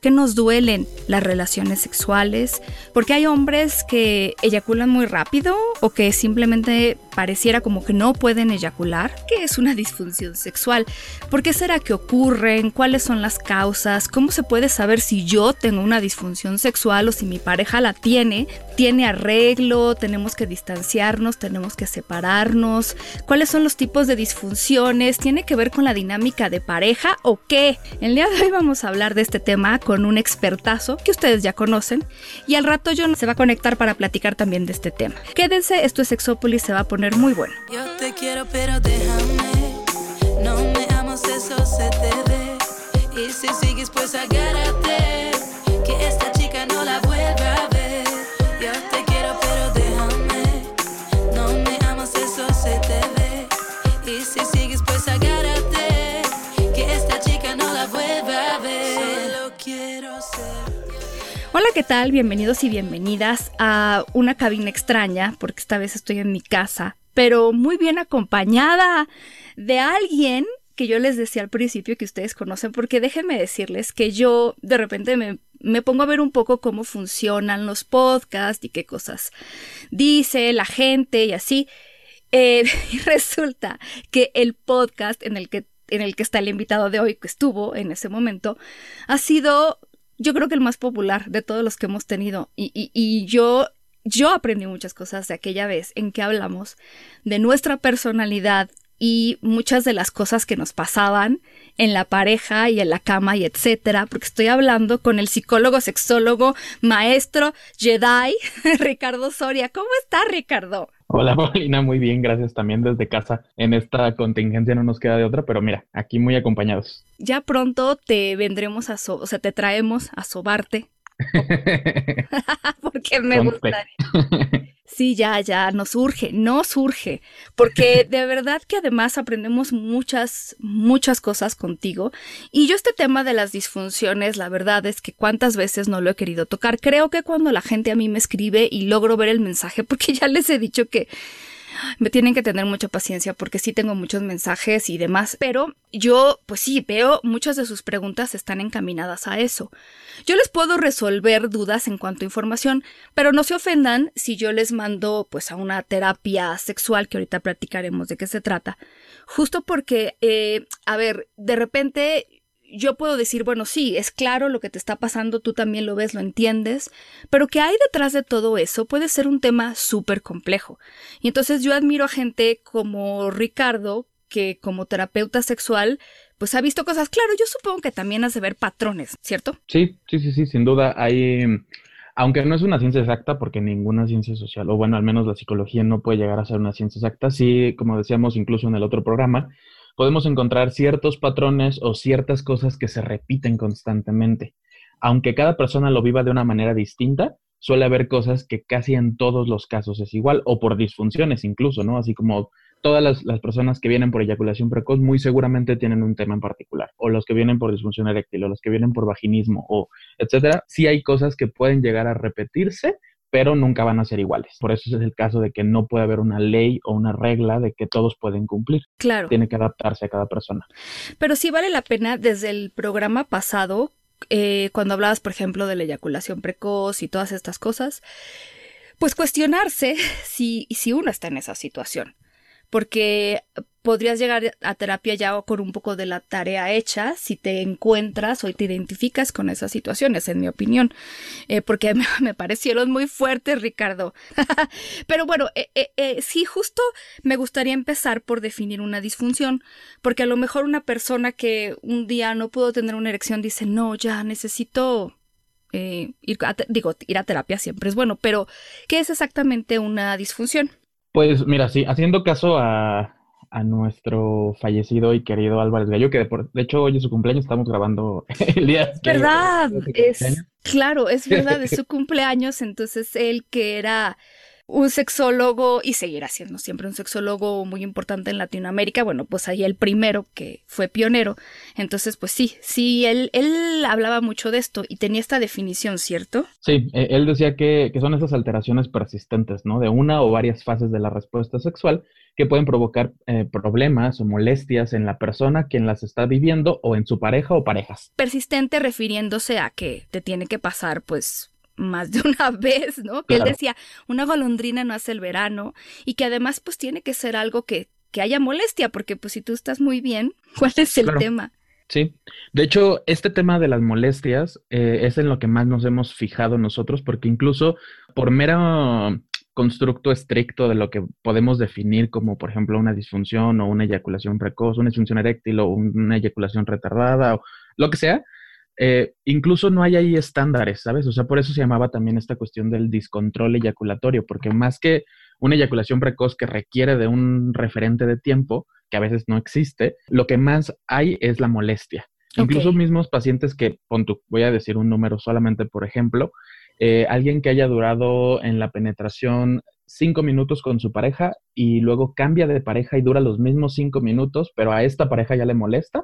¿Por qué nos duelen las relaciones sexuales? Porque hay hombres que eyaculan muy rápido o que simplemente pareciera como que no pueden eyacular. ¿Qué es una disfunción sexual? ¿Por qué será que ocurren? ¿Cuáles son las causas? ¿Cómo se puede saber si yo tengo una disfunción sexual o si mi pareja la tiene? ¿Tiene arreglo? ¿Tenemos que distanciarnos? ¿Tenemos que separarnos? ¿Cuáles son los tipos de disfunciones? ¿Tiene que ver con la dinámica de pareja o qué? El día de hoy vamos a hablar de este tema con un expertazo que ustedes ya conocen y al rato John se va a conectar para platicar también de este tema. Quédense, esto es Sexópolis, se va a poner muy bueno. Yo te quiero, pero déjame. No me amas, eso se te ve. Y si sigues, pues agárrate. ¿Qué tal? Bienvenidos y bienvenidas a una cabina extraña, porque esta vez estoy en mi casa, pero muy bien acompañada de alguien que yo les decía al principio que ustedes conocen, porque déjenme decirles que yo de repente me, me pongo a ver un poco cómo funcionan los podcasts y qué cosas dice la gente y así. Eh, y resulta que el podcast en el que en el que está el invitado de hoy, que estuvo en ese momento, ha sido yo creo que el más popular de todos los que hemos tenido. Y, yo, yo aprendí muchas cosas de aquella vez en que hablamos de nuestra personalidad y muchas de las cosas que nos pasaban en la pareja y en la cama y etcétera, porque estoy hablando con el psicólogo, sexólogo, maestro, Jedi, Ricardo Soria. ¿Cómo está, Ricardo? Hola, Paulina, muy bien, gracias también desde casa. En esta contingencia no nos queda de otra, pero mira, aquí muy acompañados. Ya pronto te vendremos a, so o sea, te traemos a sobarte. Porque me gustaría. Sí, ya, ya, nos urge, nos urge, porque de verdad que además aprendemos muchas, muchas cosas contigo. Y yo este tema de las disfunciones, la verdad es que cuántas veces no lo he querido tocar. Creo que cuando la gente a mí me escribe y logro ver el mensaje, porque ya les he dicho que tienen que tener mucha paciencia porque sí tengo muchos mensajes y demás, pero yo pues sí veo muchas de sus preguntas están encaminadas a eso. Yo les puedo resolver dudas en cuanto a información, pero no se ofendan si yo les mando pues a una terapia sexual que ahorita platicaremos de qué se trata, justo porque, eh, a ver, de repente yo puedo decir, bueno, sí, es claro lo que te está pasando, tú también lo ves, lo entiendes, pero que hay detrás de todo eso puede ser un tema súper complejo. Y entonces yo admiro a gente como Ricardo, que como terapeuta sexual, pues ha visto cosas. Claro, yo supongo que también has de ver patrones, ¿cierto? Sí, sí, sí, sí, sin duda. Hay, aunque no es una ciencia exacta, porque ninguna ciencia social, o bueno, al menos la psicología no puede llegar a ser una ciencia exacta, sí, como decíamos incluso en el otro programa, podemos encontrar ciertos patrones o ciertas cosas que se repiten constantemente. Aunque cada persona lo viva de una manera distinta, suele haber cosas que casi en todos los casos es igual, o por disfunciones incluso, ¿no? Así como todas las, las, personas que vienen por eyaculación precoz muy seguramente tienen un tema en particular, o los que vienen por disfunción eréctil, o los que vienen por vaginismo, o etcétera. Sí hay cosas que pueden llegar a repetirse, pero nunca van a ser iguales. Por eso es el caso de que no puede haber una ley o una regla de que todos pueden cumplir. Claro. Tiene que adaptarse a cada persona. Pero sí vale la pena desde el programa pasado, eh, cuando hablabas, por ejemplo, de la eyaculación precoz y todas estas cosas, pues cuestionarse si, si uno está en esa situación. Porque podrías llegar a terapia ya con un poco de la tarea hecha si te encuentras o te identificas con esas situaciones, en mi opinión, eh, porque me, me, parecieron muy fuertes, Ricardo. Pero bueno, eh, eh, sí, justo me gustaría empezar por definir una disfunción, porque a lo mejor una persona que un día no pudo tener una erección dice, no, ya necesito ir a, digo, ir a terapia siempre es bueno, pero ¿qué es exactamente una disfunción? Pues mira, sí, haciendo caso a, a nuestro fallecido y querido Álvarez Gallo, que de, por, de, hecho hoy es su cumpleaños, estamos grabando el día. Que, ¿Verdad? Es, claro, es verdad, es su cumpleaños, entonces él que era un sexólogo y seguirá siendo siempre un sexólogo muy importante en Latinoamérica. Bueno, pues ahí el primero que fue pionero. Entonces, pues sí, sí, él, él hablaba mucho de esto y tenía esta definición, ¿cierto? Sí, e, él decía que, que son esas alteraciones persistentes, ¿no? De una o varias fases de la respuesta sexual que pueden provocar eh, problemas o molestias en la persona quien las está viviendo o en su pareja o parejas. Persistente refiriéndose a que te tiene que pasar, pues, más de una vez, ¿no? Que él decía, una golondrina no hace el verano y que además pues tiene que ser algo que, que haya molestia, porque pues si tú estás muy bien, ¿cuál es el tema? Sí, de hecho, este tema de las molestias eh, es en lo que más nos hemos fijado nosotros, porque incluso por mero constructo estricto de lo que podemos definir como, por ejemplo, una disfunción o una eyaculación precoz, una disfunción eréctil o una eyaculación retardada o lo que sea, eh, incluso no hay ahí estándares, ¿sabes? O sea, por eso se llamaba también esta cuestión del discontrol eyaculatorio, porque más que una eyaculación precoz que requiere de un referente de tiempo, que a veces no existe, lo que más hay es la molestia. Incluso mismos pacientes que, pon voy a decir un número solamente, por ejemplo, eh, alguien que haya durado en la penetración cinco minutos con su pareja y luego cambia de pareja y dura los mismos cinco minutos, pero a esta pareja ya le molesta,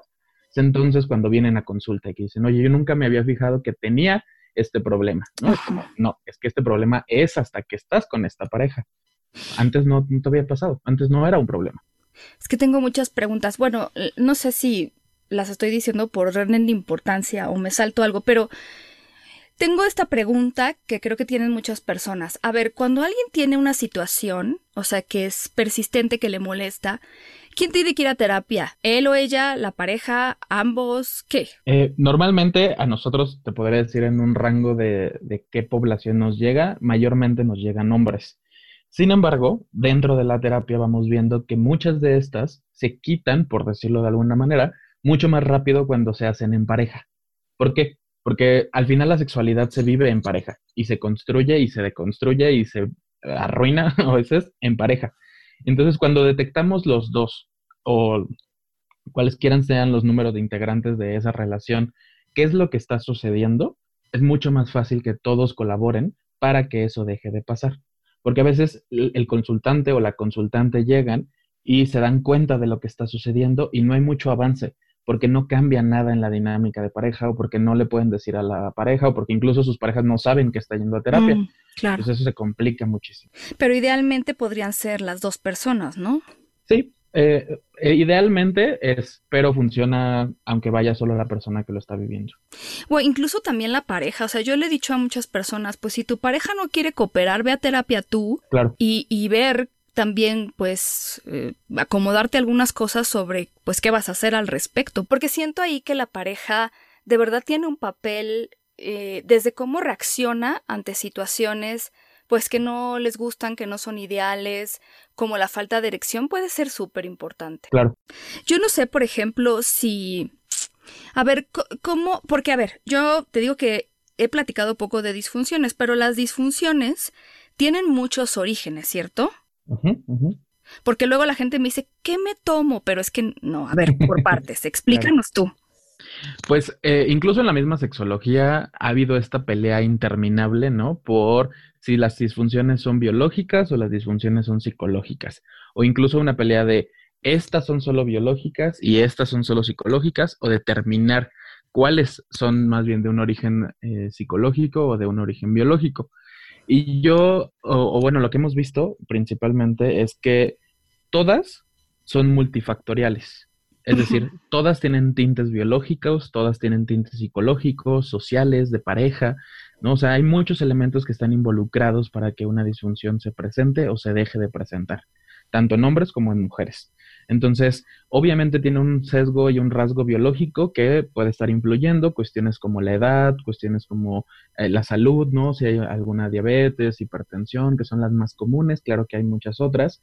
entonces cuando vienen a consulta y que dicen, oye, yo nunca me había fijado que tenía este problema. No, es no, es que este problema es hasta que estás con esta pareja. Antes no, te había pasado, antes no era un problema. Es que tengo muchas preguntas. Bueno, no sé si las estoy diciendo por orden de importancia o me salto algo, pero tengo esta pregunta que creo que tienen muchas personas. A ver, cuando alguien tiene una situación, o sea, que es persistente, que le molesta, ¿Quién tiene que ir a terapia? ¿Él o ella? ¿La pareja? ¿Ambos? ¿Qué? Eh, normalmente a nosotros, te podría decir en un rango de, de qué población nos llega, mayormente nos llegan hombres. Sin embargo, dentro de la terapia vamos viendo que muchas de estas se quitan, por decirlo de alguna manera, mucho más rápido cuando se hacen en pareja. ¿Por qué? Porque al final la sexualidad se vive en pareja y se construye y se deconstruye y se arruina a veces en pareja. Entonces, cuando detectamos los dos o cualesquiera sean los números de integrantes de esa relación, qué es lo que está sucediendo, es mucho más fácil que todos colaboren para que eso deje de pasar. Porque a veces el consultante o la consultante llegan y se dan cuenta de lo que está sucediendo y no hay mucho avance porque no cambia nada en la dinámica de pareja o porque no le pueden decir a la pareja o porque incluso sus parejas no saben que está yendo a terapia. Mm, claro. Entonces eso se complica muchísimo. Pero idealmente podrían ser las dos personas, ¿no? Sí, eh, eh, idealmente es, pero funciona aunque vaya solo la persona que lo está viviendo. O incluso también la pareja. O sea, yo le he dicho a muchas personas, pues si tu pareja no quiere cooperar, ve a terapia tú claro. y, y ver también pues eh, acomodarte algunas cosas sobre pues qué vas a hacer al respecto, porque siento ahí que la pareja de verdad tiene un papel eh, desde cómo reacciona ante situaciones pues que no les gustan, que no son ideales, como la falta de erección puede ser súper importante. Claro. Yo no sé, por ejemplo, si... A ver, ¿cómo? Porque, a ver, yo te digo que he platicado poco de disfunciones, pero las disfunciones tienen muchos orígenes, ¿cierto? Porque luego la gente me dice, ¿qué me tomo? Pero es que no, a ver, por partes, explícanos tú. Pues eh, incluso en la misma sexología ha habido esta pelea interminable, ¿no? Por si las disfunciones son biológicas o las disfunciones son psicológicas. O incluso una pelea de estas son solo biológicas y estas son solo psicológicas, o determinar cuáles son más bien de un origen eh, psicológico o de un origen biológico. Y yo, o, bueno, lo que hemos visto principalmente es que todas son multifactoriales. Es decir, todas tienen tintes biológicos, todas tienen tintes psicológicos, sociales, de pareja, ¿no? O sea, hay muchos elementos que están involucrados para que una disfunción se presente o se deje de presentar, tanto en hombres como en mujeres. Entonces, obviamente tiene un sesgo y un rasgo biológico que puede estar influyendo, cuestiones como la edad, cuestiones como eh, la salud, ¿no? Si hay alguna diabetes, hipertensión, que son las más comunes, claro que hay muchas otras,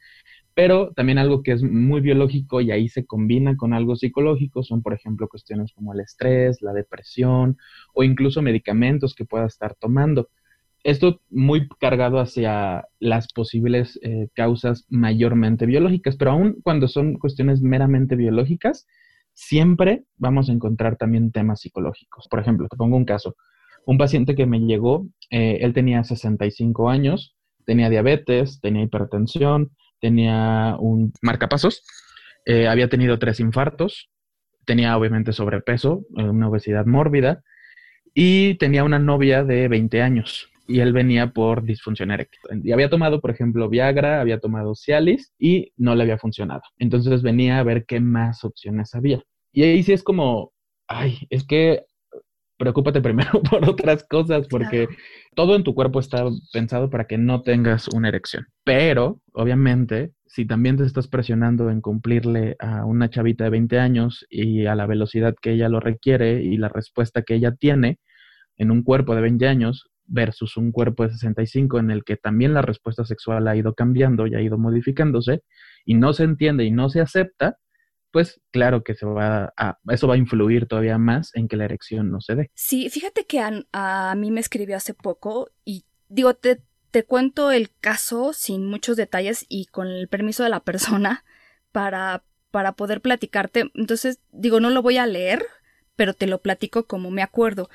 pero también algo que es muy biológico y ahí se combina con algo psicológico son, por ejemplo, cuestiones como el estrés, la depresión o incluso medicamentos que pueda estar tomando esto muy cargado hacia las posibles eh, causas mayormente biológicas, pero aún cuando son cuestiones meramente biológicas, siempre vamos a encontrar también temas psicológicos. Por ejemplo, te pongo un caso. Un paciente que me llegó, eh, él tenía 65 años, tenía diabetes, tenía hipertensión, tenía un marcapasos, eh, había tenido tres infartos, tenía obviamente sobrepeso, una obesidad mórbida y tenía una novia de 20 años y él venía por disfunción eréctil. Y había tomado, por ejemplo, Viagra, había tomado Cialis y no le había funcionado. Entonces venía a ver qué más opciones había. Y ahí sí es como, ay, es que preocúpate primero por otras cosas porque todo en tu cuerpo está pensado para que no tengas una erección. Pero, obviamente, si también te estás presionando en cumplirle a una chavita de 20 años y a la velocidad que ella lo requiere y la respuesta que ella tiene en un cuerpo de 20 años versus un cuerpo de 65 en el que también la respuesta sexual ha ido cambiando y ha ido modificándose y no se entiende y no se acepta, pues claro que se va a, eso va a influir todavía más en que la erección no se dé. Sí, fíjate que a, a mí me escribió hace poco y digo, te, te cuento el caso sin muchos detalles y con el permiso de la persona para, para poder platicarte. Entonces, digo, no lo voy a leer, pero te lo platico como me acuerdo.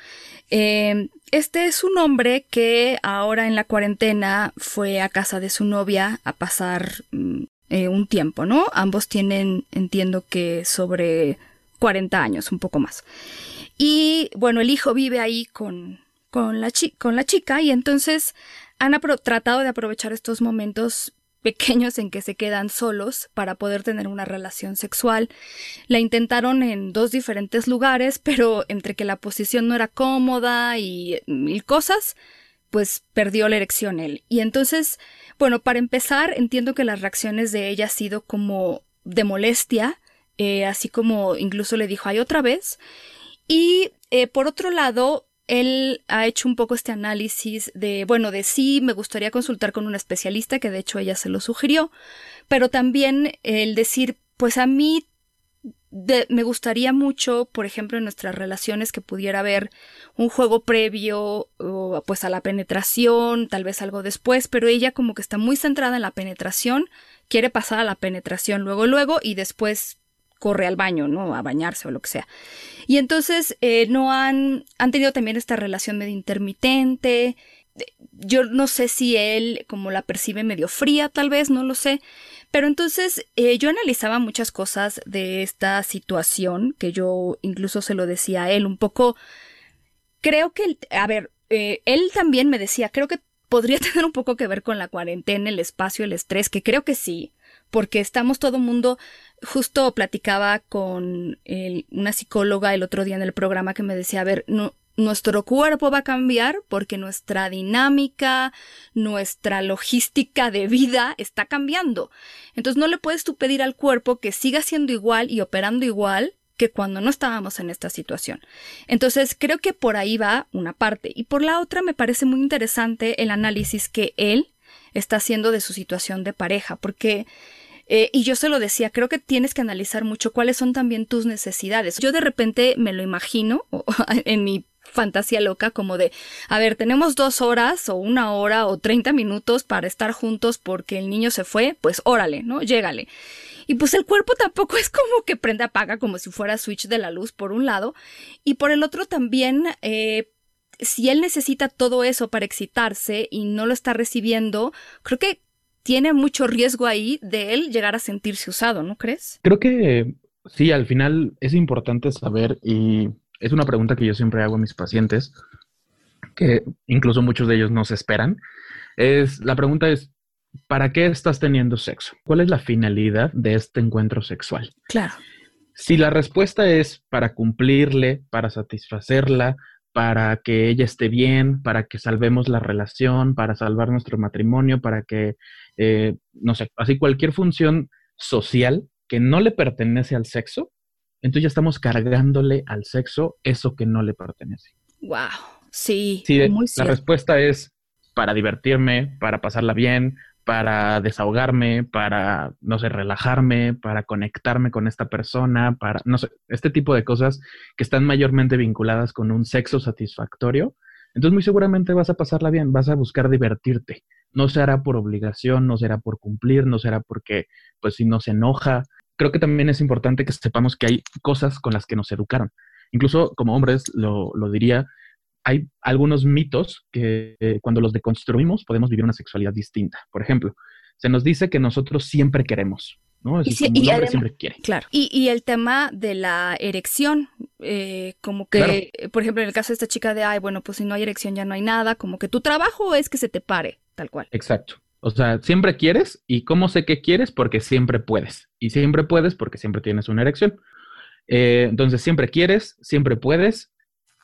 Eh, este es un hombre que ahora en la cuarentena fue a casa de su novia a pasar mm, eh, un tiempo, ¿no? Ambos tienen, entiendo que sobre 40 años, un poco más. Y bueno, el hijo vive ahí con, con, la, con la chica y entonces han tratado de aprovechar estos momentos pequeños en que se quedan solos para poder tener una relación sexual. La intentaron en dos diferentes lugares, pero entre que la posición no era cómoda y mil cosas, pues perdió la erección él. Y entonces, bueno, para empezar, entiendo que las reacciones de ella han sido como de molestia, eh, así como incluso le dijo, hay otra vez. Y eh, por otro lado, él ha hecho un poco este análisis de, bueno, de sí, me gustaría consultar con un especialista, que de hecho ella se lo sugirió, pero también el decir, pues a mí me gustaría mucho, por ejemplo, en nuestras relaciones que pudiera haber un juego previo o, pues a la penetración, tal vez algo después, pero ella como que está muy centrada en la penetración, quiere pasar a la penetración luego luego y después corre al baño, ¿no? A bañarse o lo que sea. Y entonces eh, no han, han tenido también esta relación medio intermitente. Yo no sé si él como la percibe medio fría, tal vez, no lo sé. Pero entonces eh, yo analizaba muchas cosas de esta situación, que yo incluso se lo decía a él un poco. Creo que, a ver, eh, él también me decía, creo que podría tener un poco que ver con la cuarentena, el espacio, el estrés, que creo que sí, porque estamos todo mundo, justo platicaba con una psicóloga el otro día en el programa que me decía, a ver, nuestro cuerpo va a cambiar porque nuestra dinámica, nuestra logística de vida está cambiando. Entonces no le puedes tú pedir al cuerpo que siga siendo igual y operando igual que cuando no estábamos en esta situación. Entonces creo que por ahí va una parte. Y por la otra me parece muy interesante el análisis que él está haciendo de su situación de pareja, porque eh, y yo se lo decía, creo que tienes que analizar mucho cuáles son también tus necesidades. Yo de repente me lo imagino en mi fantasía loca como de, a ver, tenemos dos horas o una hora o treinta minutos para estar juntos porque el niño se fue, pues órale, ¿no? Llégale. Y pues el cuerpo tampoco es como que prende apaga como si fuera switch de la luz por un lado y por el otro también eh, si él necesita todo eso para excitarse y no lo está recibiendo, creo que tiene mucho riesgo ahí de él llegar a sentirse usado, ¿no crees? Creo que sí, al final es importante saber y es una pregunta que yo siempre hago a mis pacientes, que incluso muchos de ellos no se esperan. Es, la pregunta es, ¿para qué estás teniendo sexo? ¿Cuál es la finalidad de este encuentro sexual? Claro. Si la respuesta es para cumplirle, para satisfacerla, para que ella esté bien, para que salvemos la relación, para salvar nuestro matrimonio, para que, eh, no sé, así cualquier función social que no le pertenece al sexo, entonces ya estamos cargándole al sexo eso que no le pertenece. Wow, sí. muy la respuesta es para divertirme, para pasarla bien, para desahogarme, para, no sé, relajarme, para conectarme con esta persona, para, no sé, este tipo de cosas que están mayormente vinculadas con un sexo satisfactorio. Entonces muy seguramente vas a pasarla bien, vas a buscar divertirte. No será por obligación, no será por cumplir, no será porque, pues si no se enoja, creo que también es importante que sepamos que hay cosas con las que nos educaron. Incluso como hombres, lo, lo diría, hay algunos mitos que eh, cuando los deconstruimos podemos vivir una sexualidad distinta. Por ejemplo, se nos dice que nosotros siempre queremos, ¿no? y, siempre quiere. Claro. Y, el tema de la erección, eh, como que, por ejemplo, en el caso de esta chica de, ay, bueno, pues si no hay erección ya no hay nada, como que tu trabajo es que se te pare, tal cual. Exacto. O sea, siempre quieres y cómo sé que quieres porque siempre puedes. Y siempre puedes porque siempre tienes una erección. Eh, entonces, siempre quieres, siempre puedes.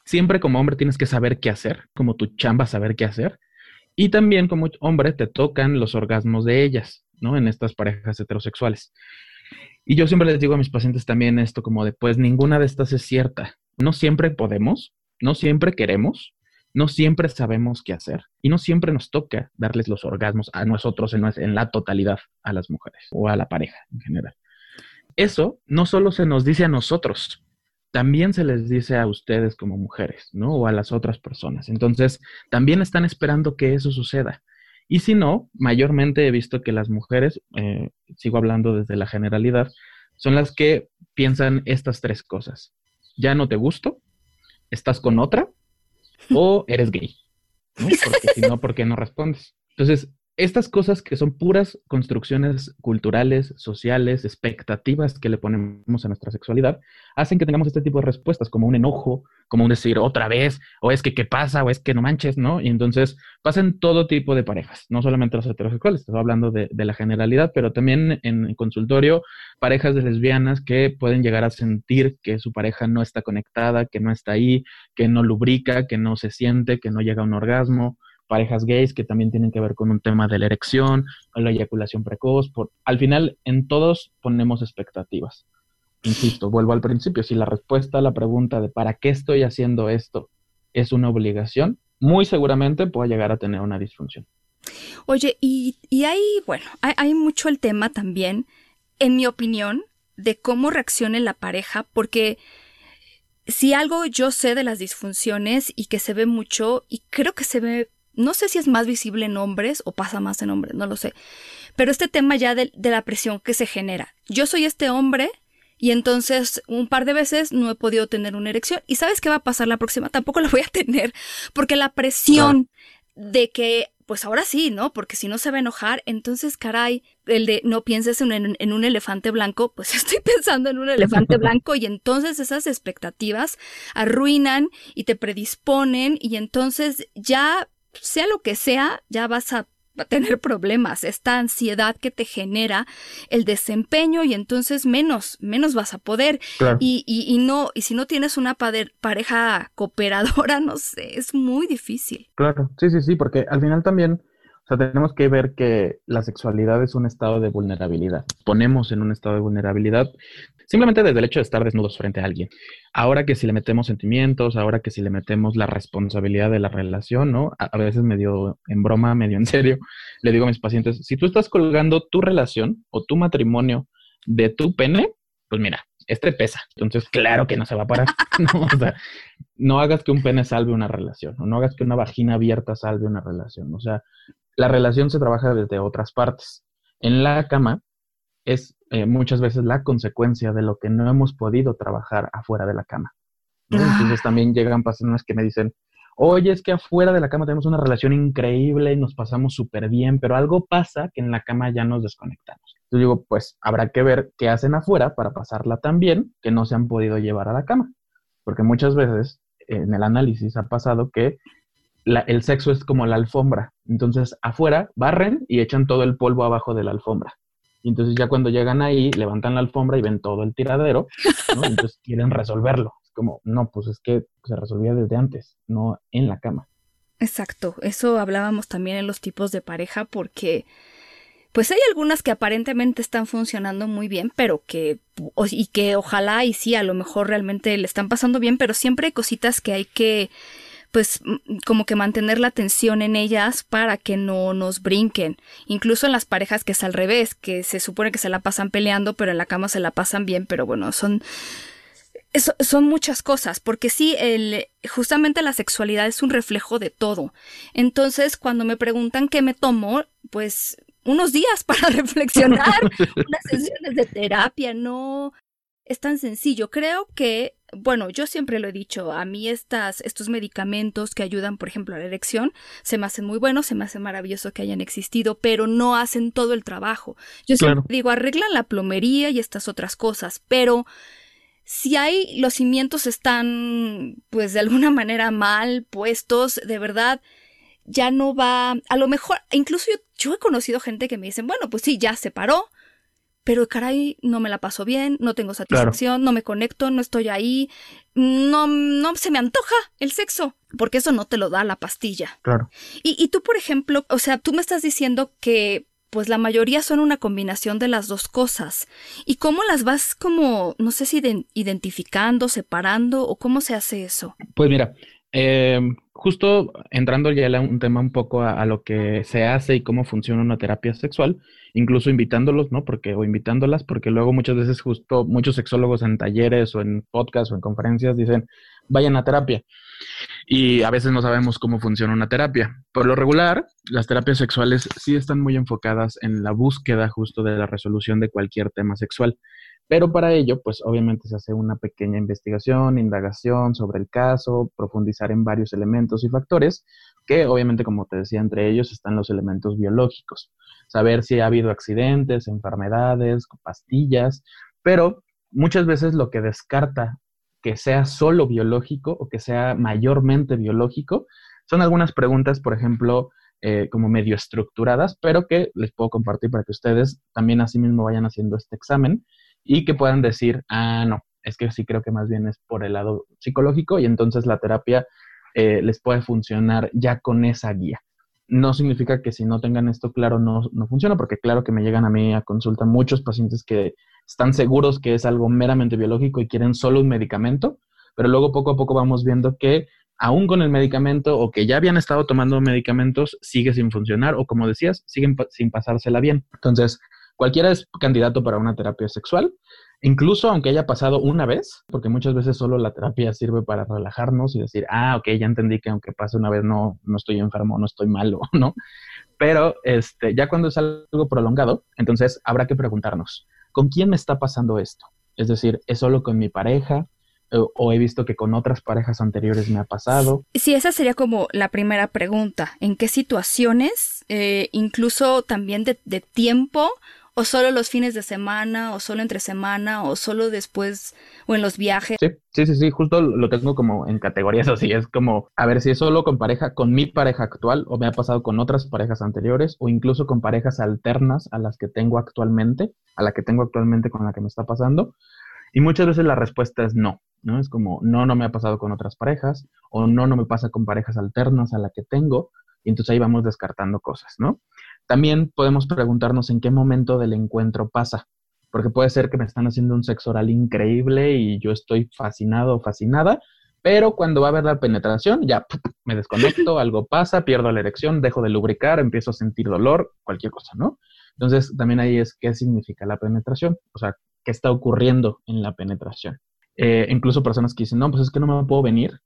Siempre como hombre tienes que saber qué hacer, como tu chamba saber qué hacer. Y también como hombre te tocan los orgasmos de ellas, ¿no? En estas parejas heterosexuales. Y yo siempre les digo a mis pacientes también esto como de, pues ninguna de estas es cierta. No siempre podemos, no siempre queremos, no siempre sabemos qué hacer y no siempre nos toca darles los orgasmos a nosotros en, la totalidad a las mujeres o a la pareja en general. Eso no solo se nos dice a nosotros, también se les dice a ustedes como mujeres, ¿no? O a las otras personas. Entonces, también están esperando que eso suceda. Y si no, mayormente he visto que las mujeres, eh, sigo hablando desde la generalidad, son las que piensan estas tres cosas. Ya no te gusto, estás con otra o eres gay. ¿no? Porque si no, ¿por qué no respondes? Entonces, estas cosas que son puras construcciones culturales, sociales, expectativas que le ponemos a nuestra sexualidad, hacen que tengamos este tipo de respuestas, como un enojo, como un decir otra vez, o es que qué pasa, o es que no manches, ¿no? Y entonces pasan todo tipo de parejas, no solamente los heterosexuales, estoy hablando de, la generalidad, pero también en el consultorio, parejas de lesbianas que pueden llegar a sentir que su pareja no está conectada, que no está ahí, que no lubrica, que no se siente, que no llega a un orgasmo parejas gays que también tienen que ver con un tema de la erección, o la eyaculación precoz. Por, al final, en todos ponemos expectativas. Insisto, vuelvo al principio, si la respuesta a la pregunta de ¿para qué estoy haciendo esto? es una obligación, muy seguramente puede llegar a tener una disfunción. Oye, y, y hay, bueno, hay, hay mucho el tema también, en mi opinión, de cómo reaccione la pareja, porque si algo yo sé de las disfunciones y que se ve mucho, y creo que se ve no sé si es más visible en hombres o pasa más en hombres, no lo sé. Pero este tema ya de, la presión que se genera. Yo soy este hombre y entonces un par de veces no he podido tener una erección. ¿Y sabes qué va a pasar la próxima? Tampoco la voy a tener porque la presión de que, pues ahora sí, ¿no? Porque si no se va a enojar, entonces, caray, el de no pienses en, en un elefante blanco, pues estoy pensando en un elefante blanco y entonces esas expectativas arruinan y te predisponen y entonces ya sea lo que sea, ya vas a tener problemas, esta ansiedad que te genera el desempeño y entonces menos, menos vas a poder. Y, y, y, no, y si no tienes una pareja cooperadora, no sé, es muy difícil. Claro, sí, sí, sí, porque al final también, o sea, tenemos que ver que la sexualidad es un estado de vulnerabilidad. Ponemos en un estado de vulnerabilidad simplemente desde el hecho de estar desnudos frente a alguien. Ahora que si le metemos sentimientos, ahora que si le metemos la responsabilidad de la relación, ¿no? A, veces medio en broma, medio en serio, le digo a mis pacientes, si tú estás colgando tu relación o tu matrimonio de tu pene, pues mira, este pesa. Entonces, claro que no se va a parar. no, o sea, no hagas que un pene salve una relación, o no hagas que una vagina abierta salve una relación. O sea, la relación se trabaja desde otras partes. En la cama es eh, muchas veces la consecuencia de lo que no hemos podido trabajar afuera de la cama. Entonces también llegan pacientes que me dicen, oye, es que afuera de la cama tenemos una relación increíble y nos pasamos súper bien, pero algo pasa que en la cama ya nos desconectamos. Entonces digo, pues habrá que ver qué hacen afuera para pasarla tan bien que no se han podido llevar a la cama. Porque muchas veces en el análisis ha pasado que el sexo es como la alfombra. Entonces afuera barren y echan todo el polvo abajo de la alfombra. Y entonces ya cuando llegan ahí, levantan la alfombra y ven todo el tiradero, ¿no? Entonces quieren resolverlo. Es como, no, pues es que se resolvía desde antes, no en la cama. Exacto, eso hablábamos también en los tipos de pareja porque pues hay algunas que aparentemente están funcionando muy bien, pero que y que ojalá y sí, a lo mejor realmente le están pasando bien, pero siempre hay cositas que hay que pues como que mantener la atención en ellas para que no nos brinquen. Incluso en las parejas que es al revés, que se supone que se la pasan peleando, pero en la cama se la pasan bien, pero bueno, son son muchas cosas, porque sí, el, justamente la sexualidad es un reflejo de todo. Entonces, cuando me preguntan qué me tomo, pues unos días para reflexionar, unas sesiones de terapia, no es tan sencillo. Creo que bueno, yo siempre lo he dicho, a mí estas, estos medicamentos que ayudan, por ejemplo, a la erección, se me hacen muy buenos, se me hace maravilloso que hayan existido, pero no hacen todo el trabajo. Yo siempre digo, arreglan la plomería y estas otras cosas, pero si hay los cimientos están pues de alguna manera mal puestos, de verdad ya no va, a lo mejor, incluso yo, he conocido gente que me dicen, bueno, pues sí, ya se paró, pero caray, no me la paso bien, no tengo satisfacción, no me conecto, no estoy ahí, no, no se me antoja el sexo, porque eso no te lo da la pastilla. Claro. Y, y tú, por ejemplo, o sea, tú me estás diciendo que pues la mayoría son una combinación de las dos cosas. ¿Y cómo las vas como, no sé si identificando, separando o cómo se hace eso? Pues mira, eh, justo entrando ya a un tema un poco a, lo que se hace y cómo funciona una terapia sexual, incluso invitándolos, ¿no? Porque, o invitándolas, porque luego muchas veces justo muchos sexólogos en talleres o en podcasts o en conferencias dicen, vayan a terapia. Y a veces no sabemos cómo funciona una terapia. Por lo regular, las terapias sexuales sí están muy enfocadas en la búsqueda justo de la resolución de cualquier tema sexual. Pero para ello, pues obviamente se hace una pequeña investigación, indagación sobre el caso, profundizar en varios elementos y factores, que obviamente, como te decía, entre ellos están los elementos biológicos. Saber si ha habido accidentes, enfermedades, pastillas, pero muchas veces lo que descarta que sea solo biológico o que sea mayormente biológico son algunas preguntas, por ejemplo, eh, como medio estructuradas, pero que les puedo compartir para que ustedes también así mismo vayan haciendo este examen y que puedan decir, ah, no, es que sí creo que más bien es por el lado psicológico y entonces la terapia eh, les puede funcionar ya con esa guía. No significa que si no tengan esto claro no, no funciona, porque claro que me llegan a mí a consulta muchos pacientes que están seguros que es algo meramente biológico y quieren solo un medicamento, pero luego poco a poco vamos viendo que aún con el medicamento o que ya habían estado tomando medicamentos, sigue sin funcionar o como decías, siguen sin pasársela bien. Entonces, Cualquiera es candidato para una terapia sexual, incluso aunque haya pasado una vez, porque muchas veces solo la terapia sirve para relajarnos y decir, ah, ok, ya entendí que aunque pase una vez no, no estoy enfermo, no estoy malo, ¿no? Pero este, ya cuando es algo prolongado, entonces habrá que preguntarnos, ¿con quién me está pasando esto? Es decir, ¿es solo con mi pareja? o he visto que con otras parejas anteriores me ha pasado. Sí, esa sería como la primera pregunta. ¿En qué situaciones, eh, incluso también de, de, tiempo o solo los fines de semana, o solo entre semana, o solo después, o en los viajes. Sí, sí, sí, sí, justo lo tengo como en categorías así, es como, a ver si es solo con pareja, con mi pareja actual, o me ha pasado con otras parejas anteriores, o incluso con parejas alternas a las que tengo actualmente, a la que tengo actualmente con la que me está pasando. Y muchas veces la respuesta es no, ¿no? Es como, no, no me ha pasado con otras parejas, o no, no me pasa con parejas alternas a la que tengo, y entonces ahí vamos descartando cosas, ¿no? También podemos preguntarnos en qué momento del encuentro pasa, porque puede ser que me están haciendo un sexo oral increíble y yo estoy fascinado o fascinada, pero cuando va a haber la penetración, ya me desconecto, algo pasa, pierdo la erección, dejo de lubricar, empiezo a sentir dolor, cualquier cosa, ¿no? Entonces, también ahí es qué significa la penetración, o sea, qué está ocurriendo en la penetración. Eh, incluso personas que dicen, no, pues es que no me puedo venir,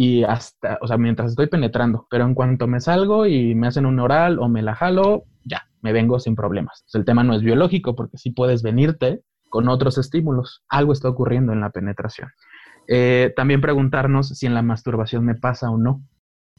y hasta, o sea, mientras estoy penetrando, pero en cuanto me salgo y me hacen un oral o me la jalo, ya, me vengo sin problemas. el tema no es biológico porque sí puedes venirte con otros estímulos. Algo está ocurriendo en la penetración. Eh, también preguntarnos si en la masturbación me pasa o no.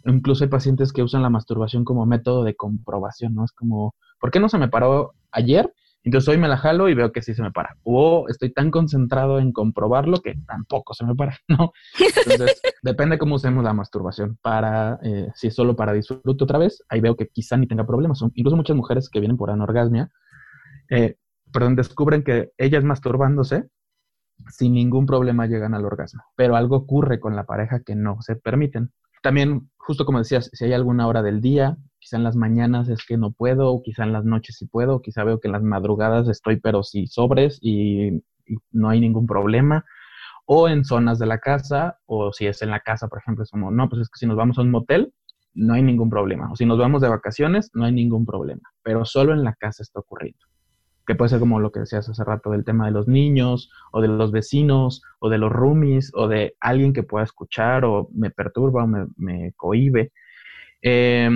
Incluso hay pacientes que usan la masturbación como método de comprobación, ¿no? Es como, ¿por qué no se me paró ayer entonces hoy me la jalo y veo que sí se me para. O estoy tan concentrado en comprobarlo que tampoco se me para, ¿no? Entonces, depende cómo usemos la masturbación. Para, eh, si es solo para disfrute otra vez, ahí veo que quizá ni tenga problemas. Incluso muchas mujeres que vienen por anorgasmia, eh, perdón, descubren que ellas masturbándose, sin ningún problema llegan al orgasmo. Pero algo ocurre con la pareja que no se permiten. También, justo como decías, si hay alguna hora del día quizá en las mañanas es que no puedo, o quizá en las noches sí puedo, o quizá veo que en las madrugadas estoy pero sí sobres y, no hay ningún problema, o en zonas de la casa, o si es en la casa, por ejemplo, es como, no, pues es que si nos vamos a un motel, no hay ningún problema, o si nos vamos de vacaciones, no hay ningún problema, pero solo en la casa está ocurriendo que puede ser como lo que decías hace rato del tema de los niños, o de los vecinos, o de los roomies, o de alguien que pueda escuchar, o me perturba, o me, me. Eh,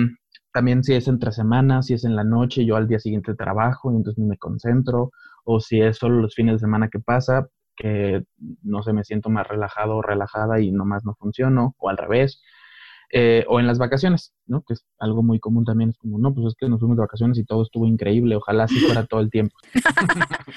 también si es entre semanas, si es en la noche, yo al día siguiente trabajo y entonces me concentro, o si es solo los fines de semana que pasa, que no sé, me siento más relajado o relajada y nomás no funciono, o al revés. Eh, o en las vacaciones, ¿no? Que es algo muy común también, es como, no, pues es que nos fuimos de vacaciones y todo estuvo increíble, ojalá así fuera todo el tiempo.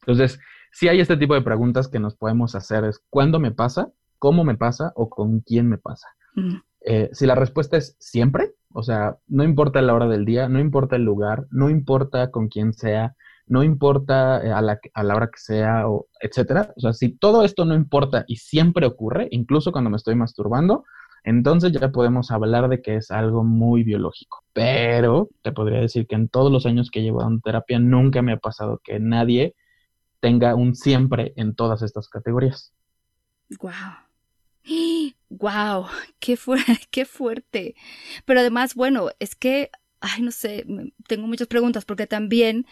Entonces, si hay este tipo de preguntas que nos podemos hacer, es ¿cuándo me pasa? ¿Cómo me pasa? ¿O con quién me pasa? Mm. Eh, si la respuesta es siempre, o sea, no importa la hora del día, no importa el lugar, no importa con quién sea, no importa eh, a, la, a la hora que sea, o etcétera. O sea, si todo esto no importa y siempre ocurre, incluso cuando me estoy masturbando, entonces ya podemos hablar de que es algo muy biológico. Pero te podría decir que en todos los años que llevo en terapia nunca me ha pasado que nadie tenga un siempre en todas estas categorías. Wow. Wow, qué, fuerte. Pero además, bueno, es que, ay, no sé, tengo muchas preguntas porque también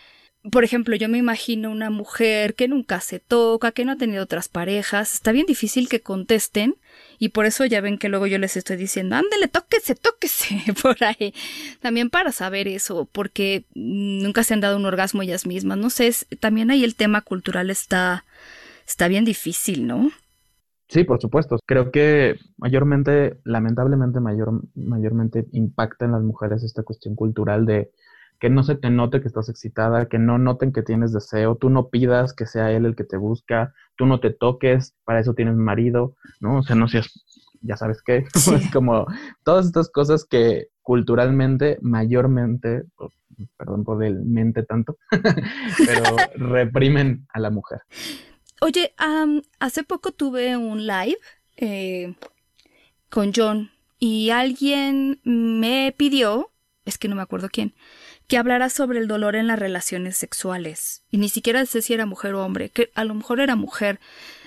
por ejemplo, yo me imagino una mujer que nunca se toca, que no ha tenido otras parejas, está bien difícil que contesten y por eso ya ven que luego yo les estoy diciendo, ándele, tóquese, tóquese por ahí. También para saber eso, porque nunca se han dado un orgasmo ellas mismas, no sé, también ahí el tema cultural está, está bien difícil, ¿no? Sí, por supuesto. Creo que mayormente, lamentablemente, mayor, mayormente impacta en las mujeres esta cuestión cultural de que no se te note que estás excitada, que no noten que tienes deseo, tú no pidas que sea él el que te busca, tú no te toques, para eso tienes marido, ¿no? O sea, no seas, ya sabes qué, es como todas estas cosas que culturalmente, mayormente, perdón por el mente tanto, pero reprimen a la mujer. Oye, hace poco tuve un live eh, con John y alguien me pidió, es que no me acuerdo quién, que hablara sobre el dolor en las relaciones sexuales. Y ni siquiera sé si era mujer o hombre, que a lo mejor era mujer.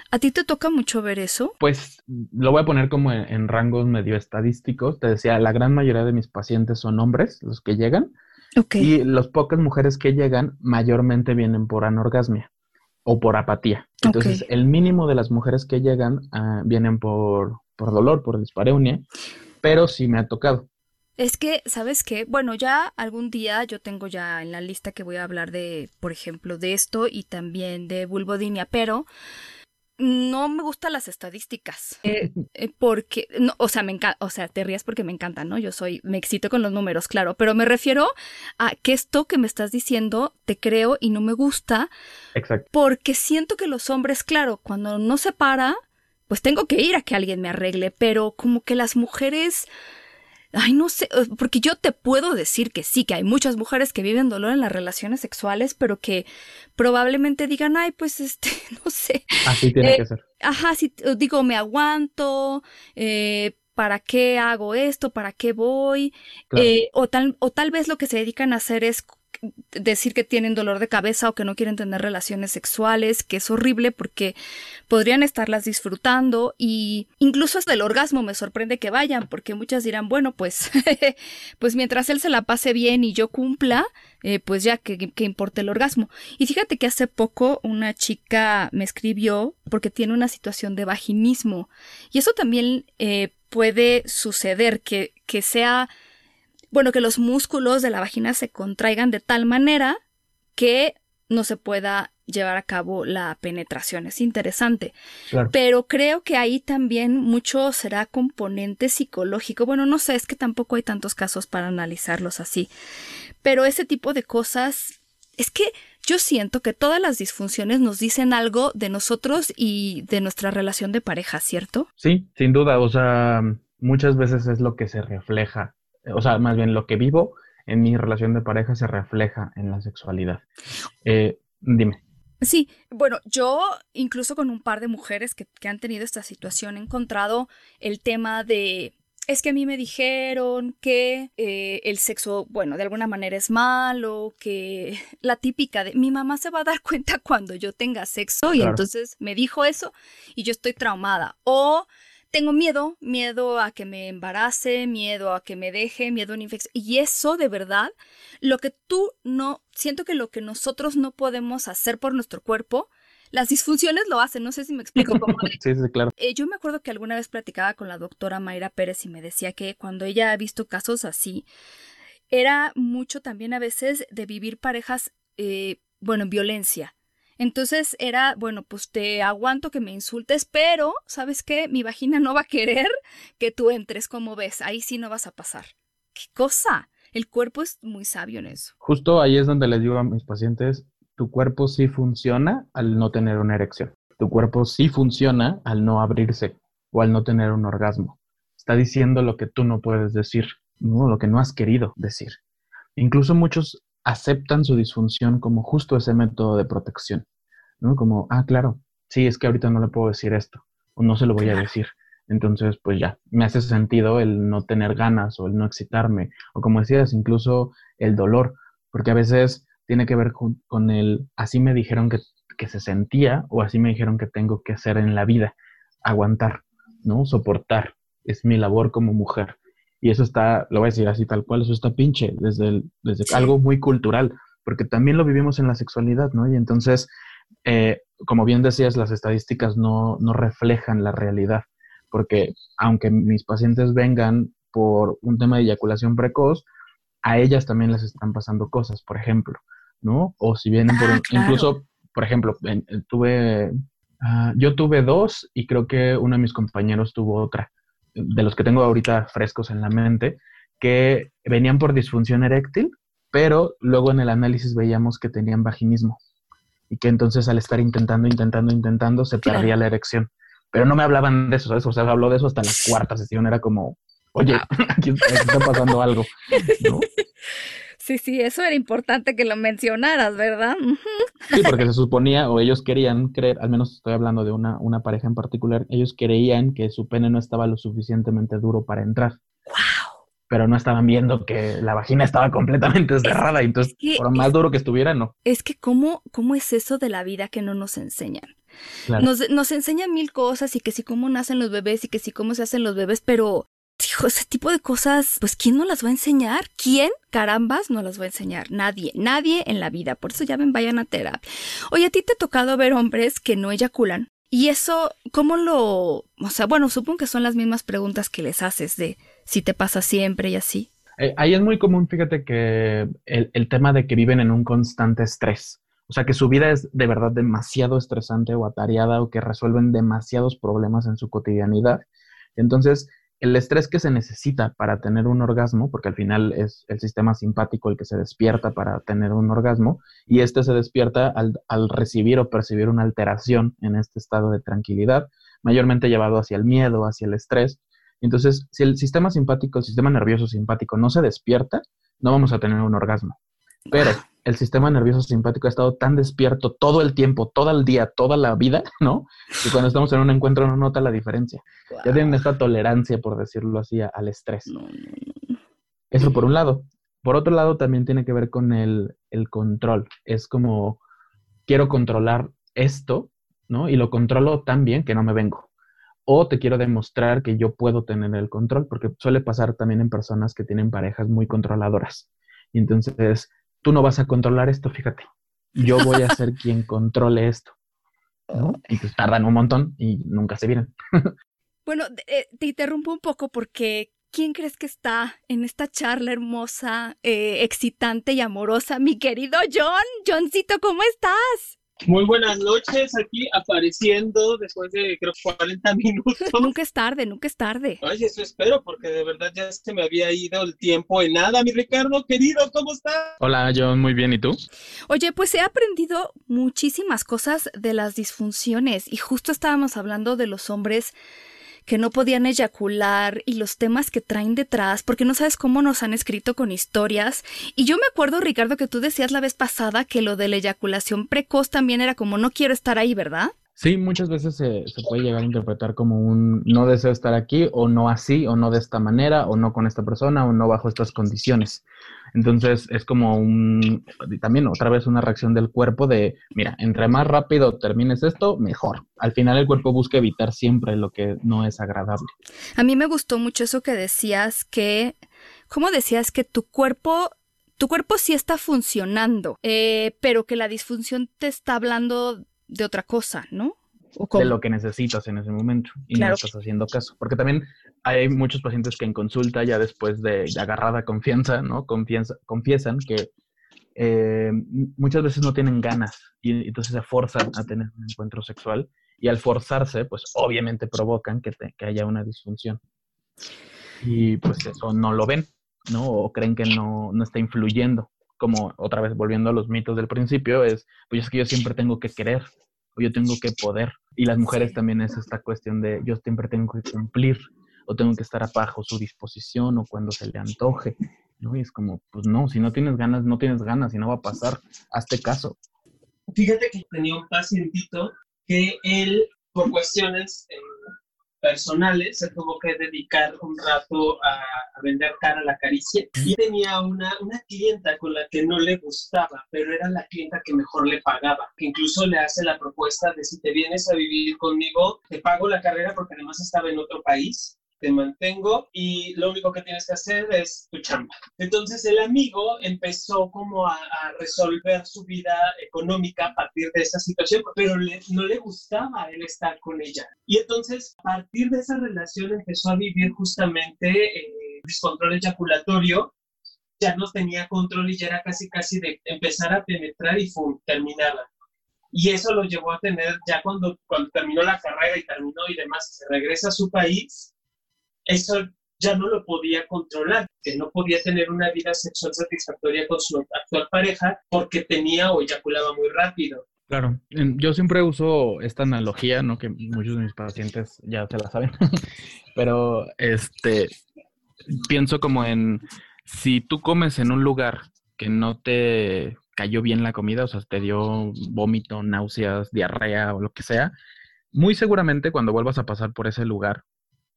¿A ti te toca mucho ver eso? Pues lo voy a poner como en, rangos medio estadísticos. Te decía, la gran mayoría de mis pacientes son hombres, los que llegan. Y las pocas mujeres que llegan mayormente vienen por anorgasmia o por apatía. Entonces, el mínimo de las mujeres que llegan ah, vienen por, por dolor, por dispareunia, pero sí me ha tocado. Es que, ¿sabes qué? Bueno, ya algún día yo tengo ya en la lista que voy a hablar de, por ejemplo, de esto y también de vulvodinia, pero no me gustan las estadísticas eh, eh, porque no, o sea me encanta o sea te rías porque me encanta no yo soy me excito con los números claro pero me refiero a que esto que me estás diciendo te creo y no me gusta Exacto. porque siento que los hombres claro cuando no se para pues tengo que ir a que alguien me arregle pero como que las mujeres Ay, no sé, eh, porque yo te puedo decir que sí, que hay muchas mujeres que viven dolor en las relaciones sexuales, pero que probablemente digan, ay, pues este, no sé. Así tiene eh, que ser. Ajá, sí, digo, me aguanto, eh, ¿para qué hago esto? ¿Para qué voy? o, tal, o tal vez lo que se dedican a hacer es decir que tienen dolor de cabeza o que no quieren tener relaciones sexuales, que es horrible porque podrían estarlas disfrutando y incluso hasta el orgasmo me sorprende que vayan porque muchas dirán, bueno, pues, pues mientras él se la pase bien y yo cumpla, eh, pues ya que, que importa el orgasmo. Y fíjate que hace poco una chica me escribió porque tiene una situación de vaginismo y eso también eh, puede suceder que, que sea bueno, que los músculos de la vagina se contraigan de tal manera que no se pueda llevar a cabo la penetración. Es interesante. Pero creo que ahí también mucho será componente psicológico. Bueno, no sé, es que tampoco hay tantos casos para analizarlos así. Pero ese tipo de cosas, es que yo siento que todas las disfunciones nos dicen algo de nosotros y de nuestra relación de pareja, ¿cierto? Sí, sin duda. O sea, muchas veces es lo que se refleja o sea, más bien lo que vivo en mi relación de pareja se refleja en la sexualidad. Eh, dime. Sí, bueno, yo incluso con un par de mujeres que, han tenido esta situación he encontrado el tema de es que a mí me dijeron que eh, el sexo, bueno, de alguna manera es malo, que la típica de mi mamá se va a dar cuenta cuando yo tenga sexo y entonces me dijo eso y yo estoy traumada. O tengo miedo, miedo a que me embarace, miedo a que me deje, miedo a una infección. Y eso de verdad, lo que tú no, siento que lo que nosotros no podemos hacer por nuestro cuerpo, las disfunciones lo hacen, no sé si me explico cómo. sí, sí, claro. Eh, yo me acuerdo que alguna vez platicaba con la doctora Mayra Pérez y me decía que cuando ella ha visto casos así, era mucho también a veces de vivir parejas, eh, bueno, en violencia Entonces era, bueno, pues te aguanto que me insultes, pero, ¿sabes qué? Mi vagina no va a querer que tú entres como ves, ahí sí no vas a pasar. ¿Qué cosa? El cuerpo es muy sabio en eso. Justo ahí es donde les digo a mis pacientes, tu cuerpo sí funciona al no tener una erección. Tu cuerpo sí funciona al no abrirse o al no tener un orgasmo. Está diciendo lo que tú no puedes decir, ¿no? lo que no has querido decir. Incluso muchos aceptan su disfunción como justo ese método de protección, ¿no? Como, ah, claro, sí, es que ahorita no le puedo decir esto, o no se lo voy a decir. Entonces, pues ya, me hace sentido el no tener ganas o el no excitarme, o como decías, incluso el dolor, porque a veces tiene que ver con, el, así me dijeron que, que se sentía o así me dijeron que tengo que hacer en la vida, aguantar, ¿no? Soportar, es mi labor como mujer. Y eso está, lo voy a decir así tal cual, eso está pinche, desde, desde algo muy cultural, porque también lo vivimos en la sexualidad, ¿no? Y entonces, eh, como bien decías, las estadísticas no, no reflejan la realidad, porque aunque mis pacientes vengan por un tema de eyaculación precoz, a ellas también les están pasando cosas, por ejemplo, ¿no? O si vienen por, ah, incluso, por ejemplo, tuve, ah, yo tuve dos y creo que uno de mis compañeros tuvo otra de los que tengo ahorita frescos en la mente, que venían por disfunción eréctil, pero luego en el análisis veíamos que tenían vaginismo y que entonces al estar intentando, intentando, intentando, se perdía la erección. Pero no me hablaban de eso, ¿sabes? O sea, habló de eso hasta la cuarta sesión, era como, oye, aquí, está pasando algo, ¿no? Sí, sí, eso era importante que lo mencionaras, ¿verdad? Sí, porque se suponía, o ellos querían creer, al menos estoy hablando de una, una pareja en particular, ellos creían que su pene no estaba lo suficientemente duro para entrar. ¡Wow! Pero no estaban viendo que la vagina estaba completamente cerrada, y entonces, por más duro que estuviera, no. Es que, ¿cómo, ¿cómo es eso de la vida que no nos enseñan? Nos, nos enseñan mil cosas y que sí cómo nacen los bebés y que sí cómo se hacen los bebés, pero Hijo, ese tipo de cosas, pues ¿quién no las va a enseñar? ¿Quién? Carambas, no las va a enseñar. Nadie, nadie en la vida. Por eso ya ven, vayan a terapia. Oye, a ti te ha tocado ver hombres que no eyaculan. Y eso, ¿cómo lo...? O sea, bueno, supongo que son las mismas preguntas que les haces de si te pasa siempre y así. Eh, ahí es muy común, fíjate, que el, el tema de que viven en un constante estrés. O sea, que su vida es de verdad demasiado estresante o atareada o que resuelven demasiados problemas en su cotidianidad. Entonces, el estrés que se necesita para tener un orgasmo, porque al final es el sistema simpático el que se despierta para tener un orgasmo, y este se despierta al, recibir o percibir una alteración en este estado de tranquilidad, mayormente llevado hacia el miedo, hacia el estrés. Entonces, si el sistema simpático, el sistema nervioso simpático no se despierta, no vamos a tener un orgasmo. Pero el sistema nervioso simpático ha estado tan despierto todo el tiempo, todo el día, toda la vida, ¿no? Que cuando estamos en un encuentro no nota la diferencia. Ya tienen esta tolerancia, por decirlo así, al estrés. Eso por un lado. Por otro lado, también tiene que ver con el, el control. Es como, quiero controlar esto, ¿no? Y lo controlo tan bien que no me vengo. O te quiero demostrar que yo puedo tener el control, porque suele pasar también en personas que tienen parejas muy controladoras. Y entonces tú no vas a controlar esto, fíjate. Yo voy a ser quien controle esto. Y pues tardan un montón y nunca se vienen. bueno, eh, te interrumpo un poco porque ¿quién crees que está en esta charla hermosa, eh, excitante y amorosa? Mi querido John. Johncito, ¿cómo estás? Muy buenas noches, aquí apareciendo después de creo 40 minutos. nunca es tarde, nunca es tarde. Ay, eso espero, porque de verdad ya se me había ido el tiempo en nada. Mi Ricardo, querido, ¿cómo estás? Hola, John, muy bien, ¿y tú? Oye, pues he aprendido muchísimas cosas de las disfunciones y justo estábamos hablando de los hombres que no podían eyacular y los temas que traen detrás, porque no sabes cómo nos han escrito con historias. Y yo me acuerdo, Ricardo, que tú decías la vez pasada que lo de la eyaculación precoz también era como no quiero estar ahí, ¿verdad? Sí, muchas veces se, puede llegar a interpretar como un no deseo estar aquí o no así o no de esta manera o no con esta persona o no bajo estas condiciones. Entonces es como un, también otra vez una reacción del cuerpo de, mira, entre más rápido termines esto, mejor. Al final el cuerpo busca evitar siempre lo que no es agradable. A mí me gustó mucho eso que decías que, ¿cómo decías que tu cuerpo tu cuerpo sí está funcionando, eh, pero que la disfunción te está hablando de otra cosa, ¿no? de lo que necesitas en ese momento y no estás haciendo caso. Porque también hay muchos pacientes que en consulta, ya después de, agarrada confianza, ¿no? Confianza, confiesan que eh, muchas veces no tienen ganas y entonces se forzan a tener un encuentro sexual y al forzarse, pues obviamente provocan que, que haya una disfunción. Y pues eso no lo ven, ¿no? O creen que no, no está influyendo. Como otra vez volviendo a los mitos del principio, es, pues es que yo siempre tengo que querer, o yo tengo que poder. Y las mujeres también es esta cuestión de yo siempre tengo que cumplir, o tengo que estar bajo su disposición, o cuando se le antoje. ¿no? Y es como, pues no, si no tienes ganas, no tienes ganas y no va a pasar. Hazte caso. Fíjate que tenía un pacientito que él, por cuestiones eh, personales, se tuvo que dedicar un rato a, vender cara a la caricia. Y tenía una, una clienta con la que no le gustaba, pero era la clienta que mejor le pagaba, que incluso le hace la propuesta de si te vienes a vivir conmigo, te pago la carrera porque además estaba en otro país te mantengo y lo único que tienes que hacer es tu chamba. Entonces el amigo empezó como a, resolver su vida económica a partir de esa situación, pero no le gustaba él estar con ella. Y entonces a partir de esa relación empezó a vivir justamente eh, descontrol eyaculatorio, ya no tenía control y ya era casi casi de empezar a penetrar y terminaba. Y eso lo llevó a tener ya cuando, cuando terminó la carrera y terminó y demás, se regresa a su país, eso ya no lo podía controlar, que no podía tener una vida sexual satisfactoria con su actual pareja porque tenía o eyaculaba muy rápido. Claro, yo siempre uso esta analogía, ¿no? Que muchos de mis pacientes ya se la saben, pero este, pienso como en, si tú comes en un lugar que no te cayó bien la comida, o sea, te dio vómito, náuseas, diarrea o lo que sea, muy seguramente cuando vuelvas a pasar por ese lugar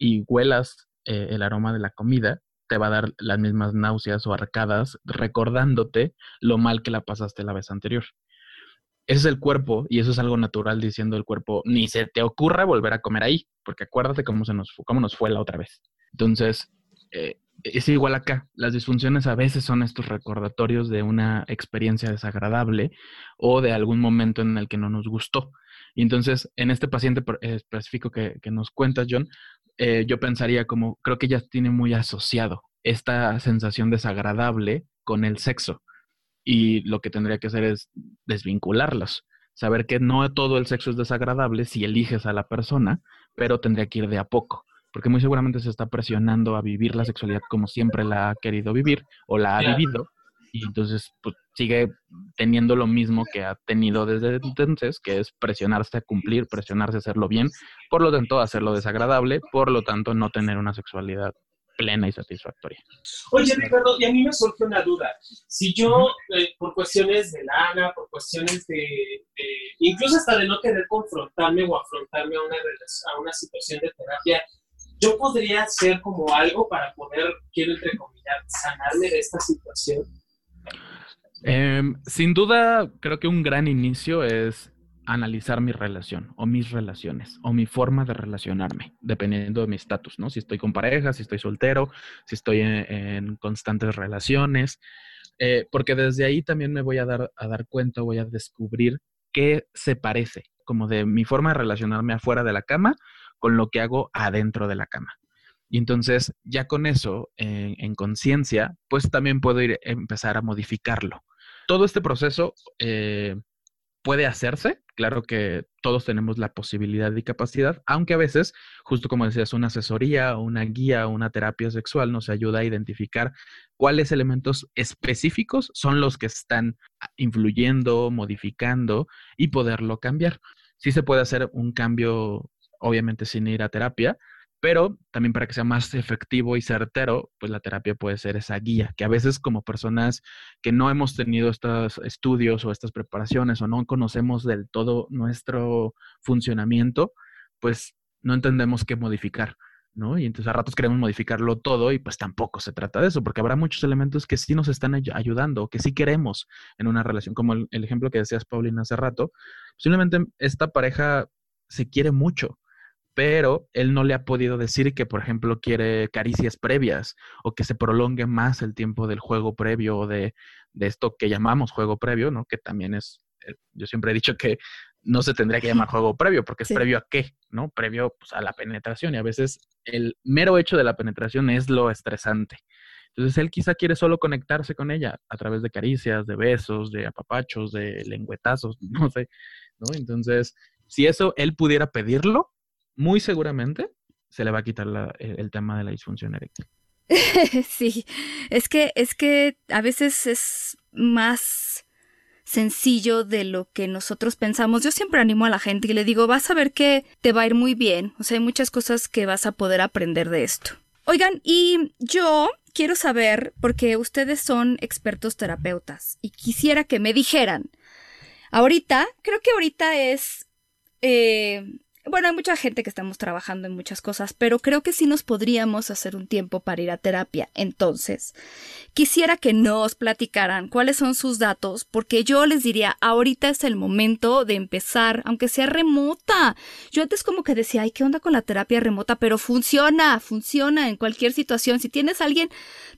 y huelas eh, el aroma de la comida, te va a dar las mismas náuseas o arcadas recordándote lo mal que la pasaste la vez anterior. Ese es el cuerpo y eso es algo natural diciendo el cuerpo, ni se te ocurra volver a comer ahí, porque acuérdate cómo, se nos, cómo nos fue la otra vez. Entonces, eh, es igual acá. Las disfunciones a veces son estos recordatorios de una experiencia desagradable o de algún momento en el que no nos gustó. Y entonces, en este paciente específico que, que nos cuentas, John, eh, yo pensaría como, creo que ya tiene muy asociado esta sensación desagradable con el sexo. Y lo que tendría que hacer es desvincularlos. Saber que no todo el sexo es desagradable si eliges a la persona, pero tendría que ir de a poco. Porque muy seguramente se está presionando a vivir la sexualidad como siempre la ha querido vivir o la ha vivido y entonces pues, sigue teniendo lo mismo que ha tenido desde entonces, que es presionarse a cumplir, presionarse a hacerlo bien, por lo tanto hacerlo desagradable, por lo tanto no tener una sexualidad plena y satisfactoria. Oye, Ricardo, y a mí me surge una duda. Si yo, eh, por cuestiones de lana, por cuestiones de, incluso hasta de no querer confrontarme o afrontarme a una, a una situación de terapia, yo podría hacer como algo para poder, quiero entrecomillar, sanarme de esta situación. Em, sin duda, creo que un gran inicio es analizar mi relación o mis relaciones o mi forma de relacionarme, dependiendo de mi estatus, ¿no? Si estoy con pareja, si estoy soltero, si estoy en, constantes relaciones, eh, porque desde ahí también me voy a dar, a dar cuenta, voy a descubrir qué se parece, como de mi forma de relacionarme afuera de la cama con lo que hago adentro de la cama. Y entonces, ya con eso en conciencia, pues también puedo ir empezar a modificarlo todo este proceso eh, puede hacerse. Claro que todos tenemos la posibilidad y capacidad, aunque a veces, justo como decías, una asesoría una guía una terapia sexual nos ayuda a identificar cuáles elementos específicos son los que están influyendo, modificando y poderlo cambiar. Sí se puede hacer un cambio, obviamente sin ir a terapia, pero también para que sea más efectivo y certero, pues la terapia puede ser esa guía, que a veces como personas que no hemos tenido estos estudios o estas preparaciones o no conocemos del todo nuestro funcionamiento, pues no entendemos qué modificar, ¿no? Y entonces a ratos queremos modificarlo todo y pues tampoco se trata de eso, porque habrá muchos elementos que sí nos están ayudando, que sí queremos en una relación, como el, ejemplo que decías, Paulina, hace rato, posiblemente esta pareja se quiere mucho, pero él no le ha podido decir que, por ejemplo, quiere caricias previas o que se prolongue más el tiempo del juego previo o de, esto que llamamos juego previo, ¿no? Que también es, eh, yo siempre he dicho que no se tendría que llamar juego previo, porque es previo a qué, ¿no? Previo pues, a la penetración y a veces el mero hecho de la penetración es lo estresante. Entonces él quizá quiere solo conectarse con ella a través de caricias, de besos, de apapachos, de lengüetazos, no sé, ¿no? Entonces, si eso él pudiera pedirlo, muy seguramente se le va a quitar el tema de la disfunción eréctil. sí, es que, es que a veces es más sencillo de lo que nosotros pensamos. Yo siempre animo a la gente y le digo, vas a ver que te va a ir muy bien. O sea, hay muchas cosas que vas a poder aprender de esto. Oigan, y yo quiero saber, porque ustedes son expertos terapeutas, y quisiera que me dijeran, ahorita, creo que ahorita es... eh, bueno, hay mucha gente que estamos trabajando en muchas cosas, pero creo que sí nos podríamos hacer un tiempo para ir a terapia. Entonces, quisiera que nos platicaran cuáles son sus datos, porque yo les diría, ahorita es el momento de empezar, aunque sea remota. Yo antes como que decía, ay, ¿qué onda con la terapia remota? Pero funciona, funciona en cualquier situación. Si tienes a alguien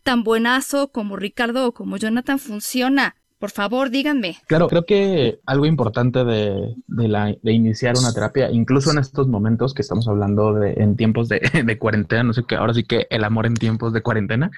tan buenazo como Ricardo o como Jonathan, funciona. Por favor, díganme. Claro, creo que algo importante de, de la, de iniciar una terapia, incluso en estos momentos que estamos hablando de en tiempos de, de cuarentena, no sé qué, ahora sí que el amor en tiempos de cuarentena,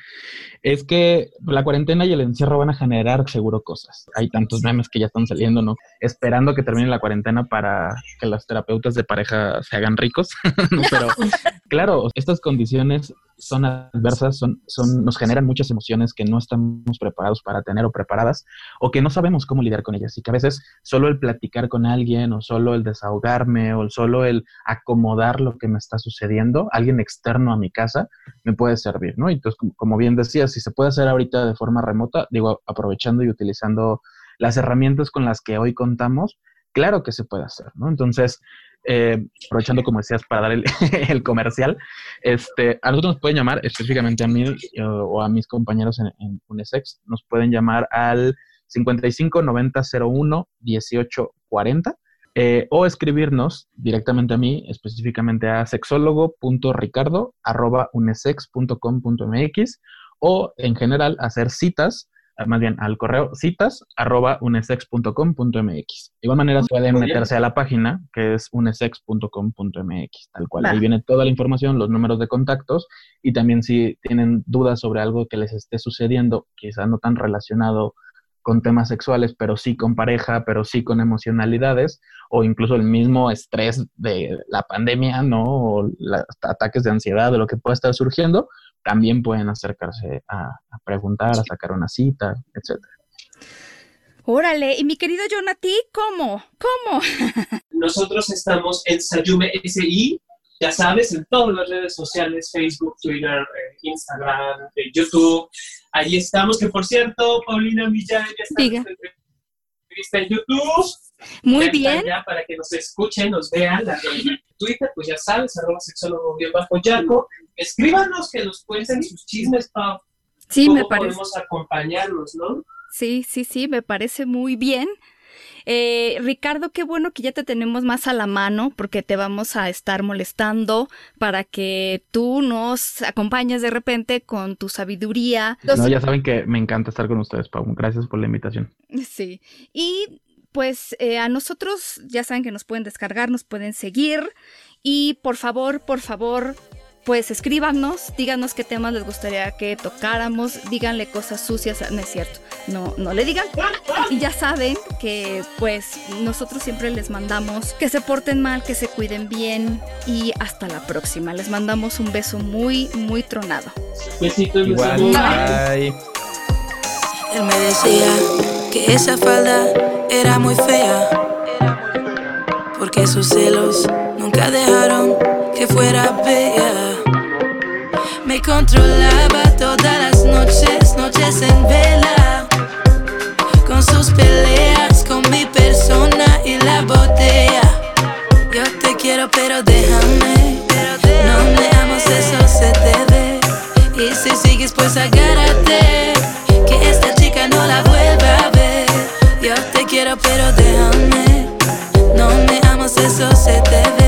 es que la cuarentena y el encierro van a generar seguro cosas. Hay tantos memes que ya están saliendo, ¿no? Esperando que termine la cuarentena para que los terapeutas de pareja se hagan ricos. Pero claro, estas condiciones son adversas, son, son, nos generan muchas emociones que no estamos preparados para tener o preparadas o que no sabemos cómo lidiar con ellas y que a veces solo el platicar con alguien o solo el desahogarme o solo el acomodar lo que me está sucediendo, alguien externo a mi casa, me puede servir, ¿no? Entonces, como, bien decía, si se puede hacer ahorita de forma remota, digo, aprovechando y utilizando las herramientas con las que hoy contamos, claro que se puede hacer, ¿no? Entonces, eh, aprovechando, como decías, para dar el, el, comercial, este, a nosotros nos pueden llamar, específicamente a mí o, o a mis compañeros en, en, UNESEX, nos pueden llamar al 55 90 01 18 40 eh, o escribirnos directamente a mí, específicamente a sexólogo.ricardo arroba unesex.com.mx o en general hacer citas más bien al correo citas arroba unesex.com.mx. De igual manera pueden meterse a la página que es unesex.com.mx, tal cual. Ahí viene toda la información, los números de contactos y también si tienen dudas sobre algo que les esté sucediendo, quizás no tan relacionado con temas sexuales, pero sí con pareja, pero sí con emocionalidades, o incluso el mismo estrés de la pandemia, ¿no? O la, ataques de ansiedad, de lo que pueda estar surgiendo, también pueden acercarse a, a preguntar, a sacar una cita, etcétera. Órale, y mi querido Jonati, ¿cómo? ¿Cómo? Nosotros estamos en Sayume SI, ya sabes, en todas las redes sociales, Facebook, Twitter, eh, Instagram, eh, YouTube. Ahí estamos, que por cierto, Paulina Millán ya está Diga. en entrevista en YouTube. Muy ya bien. Ya para que nos escuchen, nos vean. La de Twitter, pues ya sabes, arroba sexólogo bien bajo yaco. Escríbanos que nos cuenten sus chismes, Pau. Sí, ¿Cómo me parece. podemos acompañarnos, no? Sí, sí, sí, me parece muy bien. Eh, Ricardo, qué bueno que ya te tenemos más a la mano porque te vamos a estar molestando para que tú nos acompañes de repente con tu sabiduría. No, ya saben que me encanta estar con ustedes, Pau. Gracias por la invitación. Sí. Y pues eh, a nosotros ya saben que nos pueden descargar, nos pueden seguir y por favor, por favor, pues escríbanos, díganos qué temas les gustaría que tocáramos, díganle cosas sucias, no es cierto, no, no le digan. Y ya saben que pues nosotros siempre les mandamos que se porten mal, que se cuiden bien y hasta la próxima. Les mandamos un beso muy, muy tronado. Besitos. Igual, bye. Él me decía que esa falda era muy fea. Porque sus celos nunca dejaron que fuera bella. Controlaba todas las noches, noches en vela. Con sus peleas, con mi persona y la botella. Yo te quiero, pero déjame. No me amas, eso se te ve. Y si sigues, pues agárrate. Que esta chica no la vuelva a ver. Yo te quiero, pero déjame. No me amas, eso se te